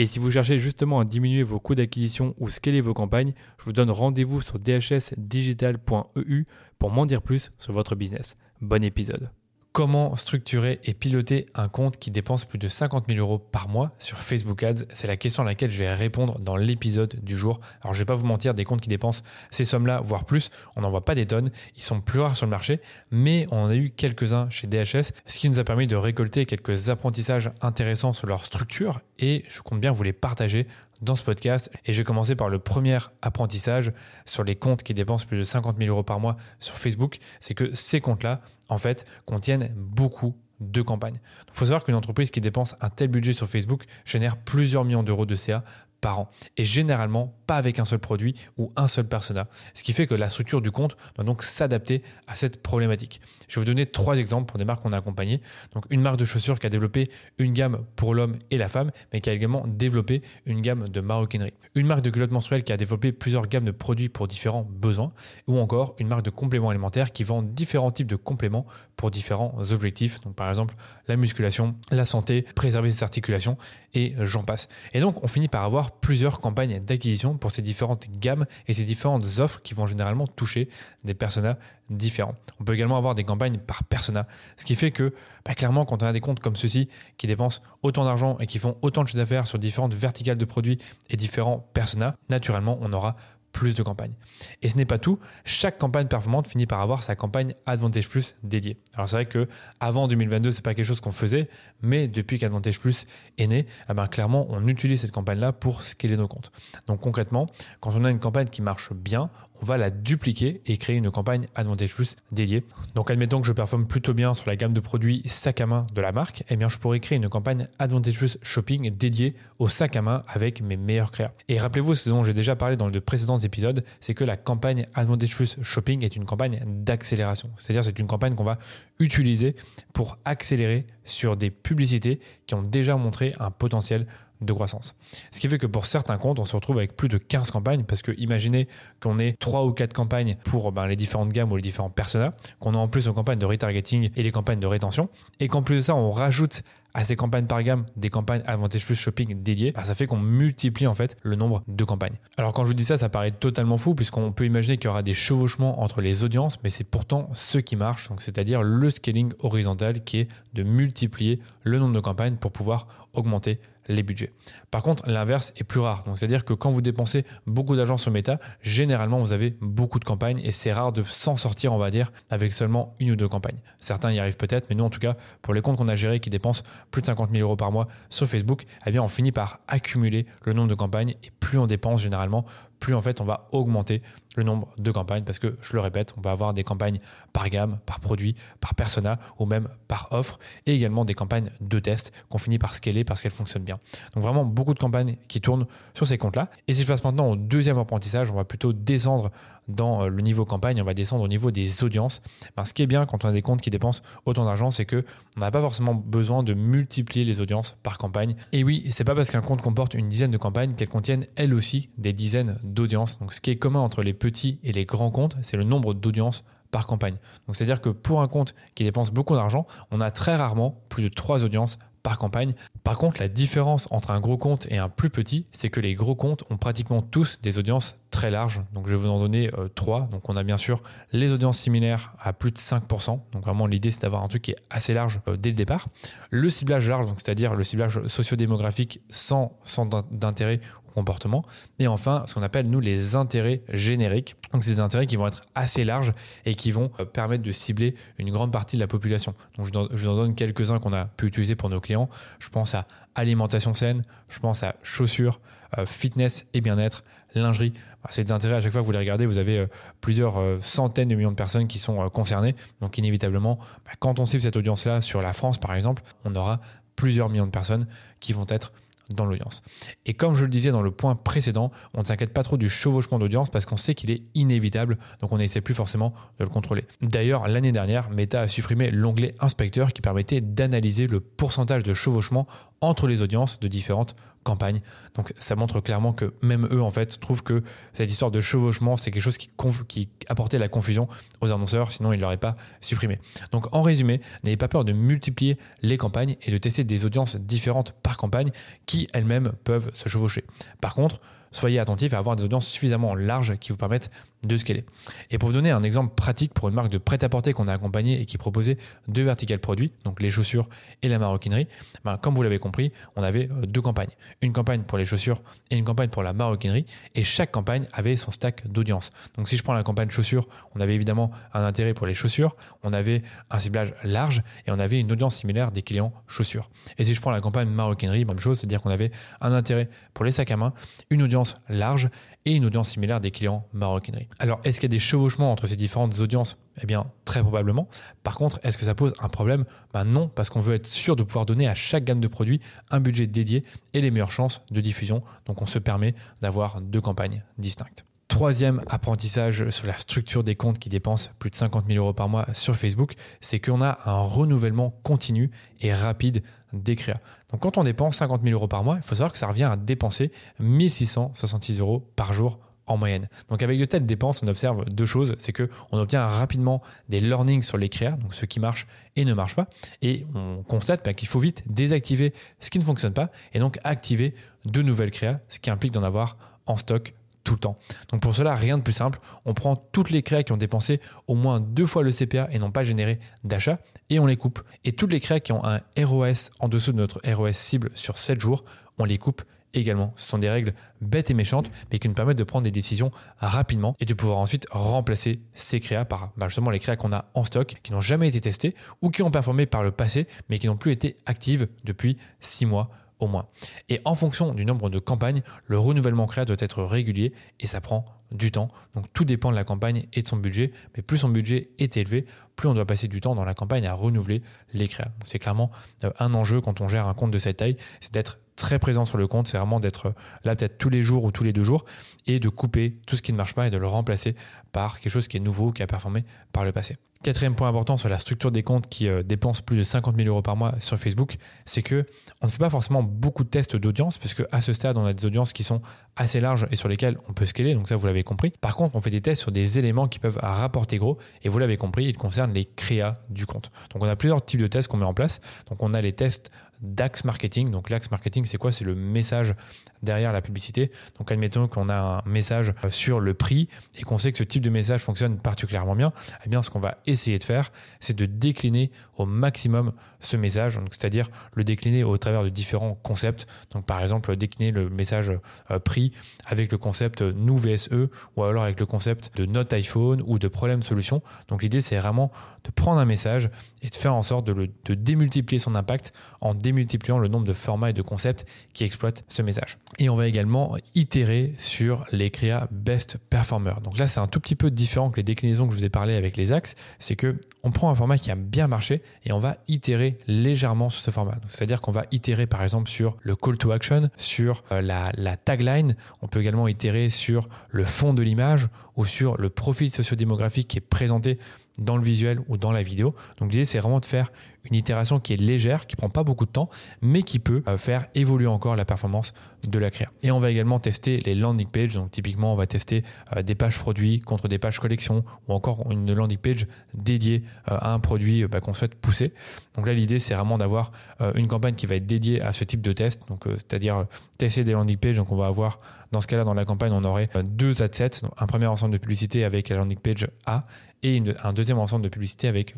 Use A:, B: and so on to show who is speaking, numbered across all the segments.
A: Et si vous cherchez justement à diminuer vos coûts d'acquisition ou scaler vos campagnes, je vous donne rendez-vous sur dhsdigital.eu pour m'en dire plus sur votre business. Bon épisode. Comment structurer et piloter un compte qui dépense plus de 50 000 euros par mois sur Facebook Ads C'est la question à laquelle je vais répondre dans l'épisode du jour. Alors je vais pas vous mentir, des comptes qui dépensent ces sommes-là, voire plus, on n'en voit pas des tonnes. Ils sont plus rares sur le marché, mais on en a eu quelques-uns chez DHS, ce qui nous a permis de récolter quelques apprentissages intéressants sur leur structure et je compte bien vous les partager dans ce podcast. Et je vais commencer par le premier apprentissage sur les comptes qui dépensent plus de 50 000 euros par mois sur Facebook. C'est que ces comptes-là, en fait, contiennent beaucoup de campagnes. Il faut savoir qu'une entreprise qui dépense un tel budget sur Facebook génère plusieurs millions d'euros de CA par an. Et généralement, pas avec un seul produit ou un seul persona. Ce qui fait que la structure du compte doit donc s'adapter à cette problématique. Je vais vous donner trois exemples pour des marques qu'on a accompagnées. Donc, une marque de chaussures qui a développé une gamme pour l'homme et la femme, mais qui a également développé une gamme de maroquinerie. Une marque de culottes menstruelles qui a développé plusieurs gammes de produits pour différents besoins. Ou encore une marque de compléments alimentaires qui vend différents types de compléments pour différents objectifs. Donc, par exemple, la musculation, la santé, préserver ses articulations et j'en passe. Et donc, on finit par avoir plusieurs campagnes d'acquisition pour ces différentes gammes et ces différentes offres qui vont généralement toucher des personas différents. On peut également avoir des campagnes par persona, ce qui fait que bah, clairement quand on a des comptes comme ceux-ci qui dépensent autant d'argent et qui font autant de chiffre d'affaires sur différentes verticales de produits et différents personas, naturellement on aura plus de campagnes. Et ce n'est pas tout, chaque campagne performante finit par avoir sa campagne Advantage Plus dédiée. Alors c'est vrai que avant 2022, c'est pas quelque chose qu'on faisait, mais depuis qu'Advantage Plus est né, eh ben, clairement, on utilise cette campagne-là pour scaler nos comptes. Donc concrètement, quand on a une campagne qui marche bien, on va la dupliquer et créer une campagne Advantage Plus dédiée. Donc admettons que je performe plutôt bien sur la gamme de produits sac à main de la marque, eh bien je pourrais créer une campagne Advantage Plus Shopping dédiée au sac à main avec mes meilleurs créas. Et rappelez-vous, ce dont j'ai déjà parlé dans le précédent épisode, c'est que la campagne Advantage Plus Shopping est une campagne d'accélération. C'est-à-dire c'est une campagne qu'on va utiliser pour accélérer sur des publicités qui ont déjà montré un potentiel de croissance. Ce qui fait que pour certains comptes, on se retrouve avec plus de 15 campagnes parce que imaginez qu'on ait 3 ou 4 campagnes pour ben, les différentes gammes ou les différents personas, qu'on a en plus une campagne de retargeting et les campagnes de rétention, et qu'en plus de ça, on rajoute à ces campagnes par gamme des campagnes Advantage Plus Shopping dédiées, ben, ça fait qu'on multiplie en fait le nombre de campagnes. Alors quand je vous dis ça, ça paraît totalement fou puisqu'on peut imaginer qu'il y aura des chevauchements entre les audiences, mais c'est pourtant ce qui marche, donc c'est-à-dire le scaling horizontal qui est de multiplier le nombre de campagnes pour pouvoir augmenter les budgets. Par contre, l'inverse est plus rare. C'est-à-dire que quand vous dépensez beaucoup d'argent sur Meta, généralement, vous avez beaucoup de campagnes et c'est rare de s'en sortir, on va dire, avec seulement une ou deux campagnes. Certains y arrivent peut-être, mais nous, en tout cas, pour les comptes qu'on a gérés qui dépensent plus de 50 000 euros par mois sur Facebook, eh bien, on finit par accumuler le nombre de campagnes et plus on dépense généralement, plus en fait on va augmenter le nombre de campagnes parce que je le répète, on va avoir des campagnes par gamme, par produit, par persona ou même par offre et également des campagnes de test qu'on finit par scaler parce qu'elles fonctionnent bien. Donc vraiment beaucoup de campagnes qui tournent sur ces comptes-là. Et si je passe maintenant au deuxième apprentissage, on va plutôt descendre dans euh, le niveau campagne, on va descendre au niveau des audiences. Ben, ce qui est bien quand on a des comptes qui dépensent autant d'argent, c'est que on n'a pas forcément besoin de multiplier les audiences par campagne. Et oui, c'est pas parce qu'un compte comporte une dizaine de campagnes qu'elles contiennent elles aussi des dizaines d'audiences. Donc ce qui est commun entre les petits et les grands comptes, c'est le nombre d'audiences par campagne. Donc c'est-à-dire que pour un compte qui dépense beaucoup d'argent, on a très rarement plus de trois audiences par campagne. Par contre, la différence entre un gros compte et un plus petit, c'est que les gros comptes ont pratiquement tous des audiences très larges. Donc je vais vous en donner euh, trois. Donc on a bien sûr les audiences similaires à plus de 5%. Donc vraiment l'idée c'est d'avoir un truc qui est assez large euh, dès le départ. Le ciblage large, donc c'est-à-dire le ciblage sociodémographique sans centre d'intérêt ou comportement. Et enfin ce qu'on appelle nous les intérêts génériques. Donc c'est des intérêts qui vont être assez larges et qui vont euh, permettre de cibler une grande partie de la population. Donc je vous en donne quelques-uns qu'on a pu utiliser pour nos clients. Je pense à alimentation saine, je pense à chaussures, fitness et bien-être, lingerie. C'est des intérêts, à chaque fois que vous les regardez, vous avez euh, plusieurs euh, centaines de millions de personnes qui sont euh, concernées. Donc inévitablement, bah, quand on cible cette audience-là sur la France, par exemple, on aura plusieurs millions de personnes qui vont être dans l'audience. Et comme je le disais dans le point précédent, on ne s'inquiète pas trop du chevauchement d'audience parce qu'on sait qu'il est inévitable, donc on n'essaie plus forcément de le contrôler. D'ailleurs, l'année dernière, Meta a supprimé l'onglet inspecteur qui permettait d'analyser le pourcentage de chevauchement entre les audiences de différentes campagne. Donc ça montre clairement que même eux, en fait, trouvent que cette histoire de chevauchement, c'est quelque chose qui, qui apportait la confusion aux annonceurs, sinon ils ne l'auraient pas supprimé. Donc en résumé, n'ayez pas peur de multiplier les campagnes et de tester des audiences différentes par campagne qui elles-mêmes peuvent se chevaucher. Par contre, soyez attentifs à avoir des audiences suffisamment larges qui vous permettent de scaler. Et pour vous donner un exemple pratique pour une marque de prêt-à-porter qu'on a accompagnée et qui proposait deux verticales produits, donc les chaussures et la maroquinerie, ben, comme vous l'avez compris, on avait euh, deux campagnes. Une campagne pour les chaussures et une campagne pour la maroquinerie. Et chaque campagne avait son stack d'audience. Donc si je prends la campagne chaussures, on avait évidemment un intérêt pour les chaussures, on avait un ciblage large et on avait une audience similaire des clients chaussures. Et si je prends la campagne maroquinerie, même chose, c'est-à-dire qu'on avait un intérêt pour les sacs à main, une audience large et une audience similaire des clients maroquinerie. Alors, est-ce qu'il y a des chevauchements entre ces différentes audiences? Eh bien, très probablement. Par contre, est-ce que ça pose un problème? Ben Non, parce qu'on veut être sûr de pouvoir donner à chaque gamme de produits un budget dédié et les meilleures chances de diffusion. Donc, on se permet d'avoir deux campagnes distinctes. Troisième apprentissage sur la structure des comptes qui dépensent plus de 50 000 euros par mois sur Facebook, c'est qu'on a un renouvellement continu et rapide des créas. Donc quand on dépense 50 000 euros par mois, il faut savoir que ça revient à dépenser 1666 euros par jour en moyenne. Donc avec de telles dépenses, on observe deux choses, c'est que on obtient rapidement des learnings sur les créas, donc ce qui marche et ne marche pas, et on constate bah, qu'il faut vite désactiver ce qui ne fonctionne pas et donc activer de nouvelles créas, ce qui implique d'en avoir en stock tout le temps. Donc pour cela, rien de plus simple. On prend toutes les créas qui ont dépensé au moins deux fois le CPA et n'ont pas généré d'achat et on les coupe. Et toutes les créas qui ont un ROS en dessous de notre ROS cible sur 7 jours, on les coupe également. Ce sont des règles bêtes et méchantes, mais qui nous permettent de prendre des décisions rapidement et de pouvoir ensuite remplacer ces créas par bah, justement les créas qu'on a en stock, qui n'ont jamais été testées ou qui ont performé par le passé, mais qui n'ont plus été actives depuis 6 mois au moins. Et en fonction du nombre de campagnes, le renouvellement créa doit être régulier et ça prend du temps. Donc tout dépend de la campagne et de son budget. Mais plus son budget est élevé, plus on doit passer du temps dans la campagne à renouveler les créas. C'est clairement euh, un enjeu quand on gère un compte de cette taille, c'est d'être très présent sur le compte, c'est vraiment d'être euh, là peut-être tous les jours ou tous les deux jours et de couper tout ce qui ne marche pas et de le remplacer par quelque chose qui est nouveau, qui a performé par le passé. Quatrième point important sur la structure des comptes qui euh, dépensent plus de 50 000 euros par mois sur Facebook, c'est que on ne fait pas forcément beaucoup de tests d'audience, parce à ce stade, on a des audiences qui sont assez larges et sur lesquelles on peut scaler, donc ça vous l'avez compris. Par contre, on fait des tests sur des éléments qui peuvent rapporter gros, et vous l'avez compris, ils concernent les créas du compte. Donc on a plusieurs types de tests qu'on met en place. Donc on a les tests d'Axe Marketing. Donc l'Axe Marketing, c'est quoi? C'est le message derrière la publicité. Donc admettons qu'on a un message sur le prix et qu'on sait que ce type de message fonctionne particulièrement bien. Eh bien, ce qu'on va essayer de faire, c'est de décliner au maximum ce message, donc c'est-à-dire le décliner au travers de différents concepts. Donc par exemple, décliner le message euh, prix avec le concept nous VSE ou alors avec le concept de note iPhone ou de problème solution. Donc l'idée, c'est vraiment de prendre un message et de faire en sorte de, démultiplier son impact en démultipliant le nombre de formats et de concepts qui exploitent ce message. Et on va également itérer sur les créas best performer. Donc là, c'est un tout petit peu différent que les déclinaisons que je vous ai parlé avec les axes. C'est que on prend un format qui a bien marché et on va itérer légèrement sur ce format. C'est-à-dire qu'on va itérer par exemple sur le call to action, sur euh, la, la tagline. On peut également itérer sur le fond de l'image ou sur le profil sociodémographique qui est présenté dans le visuel ou dans la vidéo. Donc l'idée, c'est vraiment de faire une itération qui est légère, qui prend pas beaucoup de temps, mais qui peut euh, faire évoluer encore la performance de la créa. Et on va également tester les landing pages. Donc typiquement, on va tester euh, des pages produits contre des pages collection ou encore une landing page dédiée euh, à un produit bah, qu'on souhaite pousser. Donc là, l'idée, c'est vraiment d'avoir une campagne qui va être dédiée à ce type de test. Donc c'est-à-dire tester des landing pages. Donc on va avoir dans ce cas-là, dans la campagne, on aurait deux ad sets, un premier ensemble de publicité avec la landing page A et un deuxième ensemble de publicité avec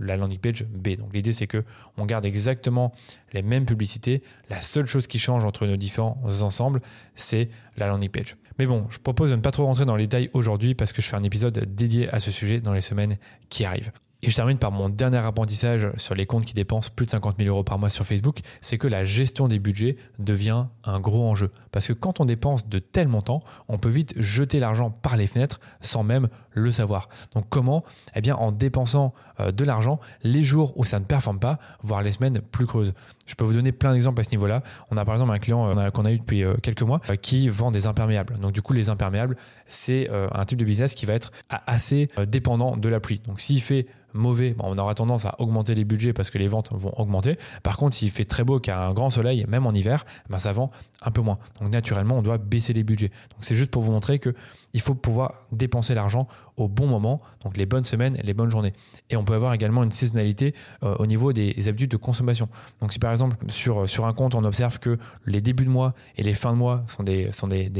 A: la landing page B. Donc l'idée c'est que on garde exactement les mêmes publicités. La seule chose qui change entre nos différents ensembles, c'est la landing page. Mais bon, je propose de ne pas trop rentrer dans les détails aujourd'hui parce que je fais un épisode dédié à ce sujet dans les semaines qui arrivent. Et je termine par mon dernier apprentissage sur les comptes qui dépensent plus de 50 000 euros par mois sur Facebook, c'est que la gestion des budgets devient un gros enjeu. Parce que quand on dépense de tels montants, on peut vite jeter l'argent par les fenêtres sans même le savoir. Donc comment Eh bien en dépensant euh, de l'argent les jours où ça ne performe pas, voire les semaines plus creuses. Je peux vous donner plein d'exemples à ce niveau-là. On a par exemple un client euh, qu'on a eu depuis euh, quelques mois qui vend des imperméables. Donc du coup les imperméables, c'est un type de business qui va être assez dépendant de la pluie. Donc s'il fait mauvais, on aura tendance à augmenter les budgets parce que les ventes vont augmenter. Par contre, s'il fait très beau, qu'il y a un grand soleil, même en hiver, ben ça vend un peu moins. Donc naturellement, on doit baisser les budgets. Donc c'est juste pour vous montrer que il faut pouvoir dépenser l'argent au bon moment, donc les bonnes semaines les bonnes journées. Et on peut avoir également une saisonnalité euh, au niveau des habitudes de consommation. Donc si par exemple sur, sur un compte on observe que les débuts de mois et les fins de mois sont des,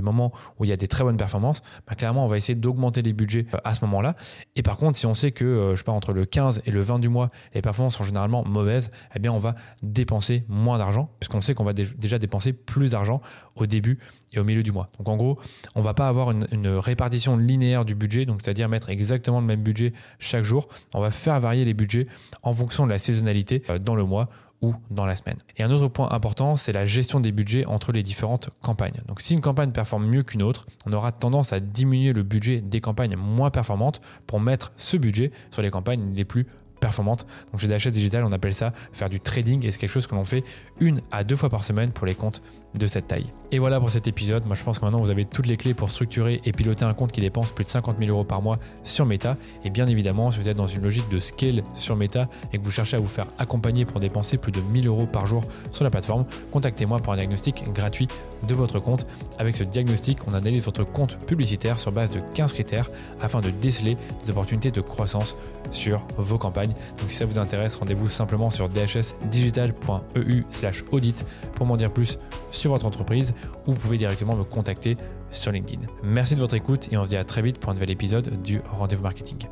A: moments où il y a des très bonnes performances, bah, clairement on va essayer d'augmenter les budgets euh, à ce moment-là. Et par contre si on sait que euh, je sais entre le 15 et le 20 du mois les performances sont généralement mauvaises, eh bien on va dépenser moins d'argent puisqu'on sait qu'on va déjà dépenser plus d'argent au début et au milieu du mois. Donc en gros, on va pas avoir une, répartition linéaire du budget, donc c'est-à-dire mettre exactement le même budget chaque jour. On va faire varier les budgets en fonction de la saisonnalité euh, dans le mois ou dans la semaine. Et un autre point important, c'est la gestion des budgets entre les différentes campagnes. Donc si une campagne performe mieux qu'une autre, on aura tendance à diminuer le budget des campagnes moins performantes pour mettre ce budget sur les campagnes les plus performante. Donc chez DHS Digital, on appelle ça faire du trading et c'est quelque chose que l'on fait une à deux fois par semaine pour les comptes de cette taille. Et voilà pour cet épisode. Moi, je pense que maintenant vous avez toutes les clés pour structurer et piloter un compte qui dépense plus de 50 000 euros par mois sur Meta. Et bien évidemment, si vous êtes dans une logique de scale sur Meta et que vous cherchez à vous faire accompagner pour dépenser plus de 1000 euros par jour sur la plateforme, contactez-moi pour un diagnostic gratuit de votre compte. Avec ce diagnostic, on analyse votre compte publicitaire sur base de 15 critères afin de déceler des opportunités de croissance sur vos campagnes. Donc si ça vous intéresse, rendez-vous simplement sur dhsdigital.eu/audit pour m'en dire plus sur votre entreprise ou vous pouvez directement me contacter sur LinkedIn. Merci de votre écoute et on se dit à très vite pour un nouvel épisode du Rendez-vous Marketing.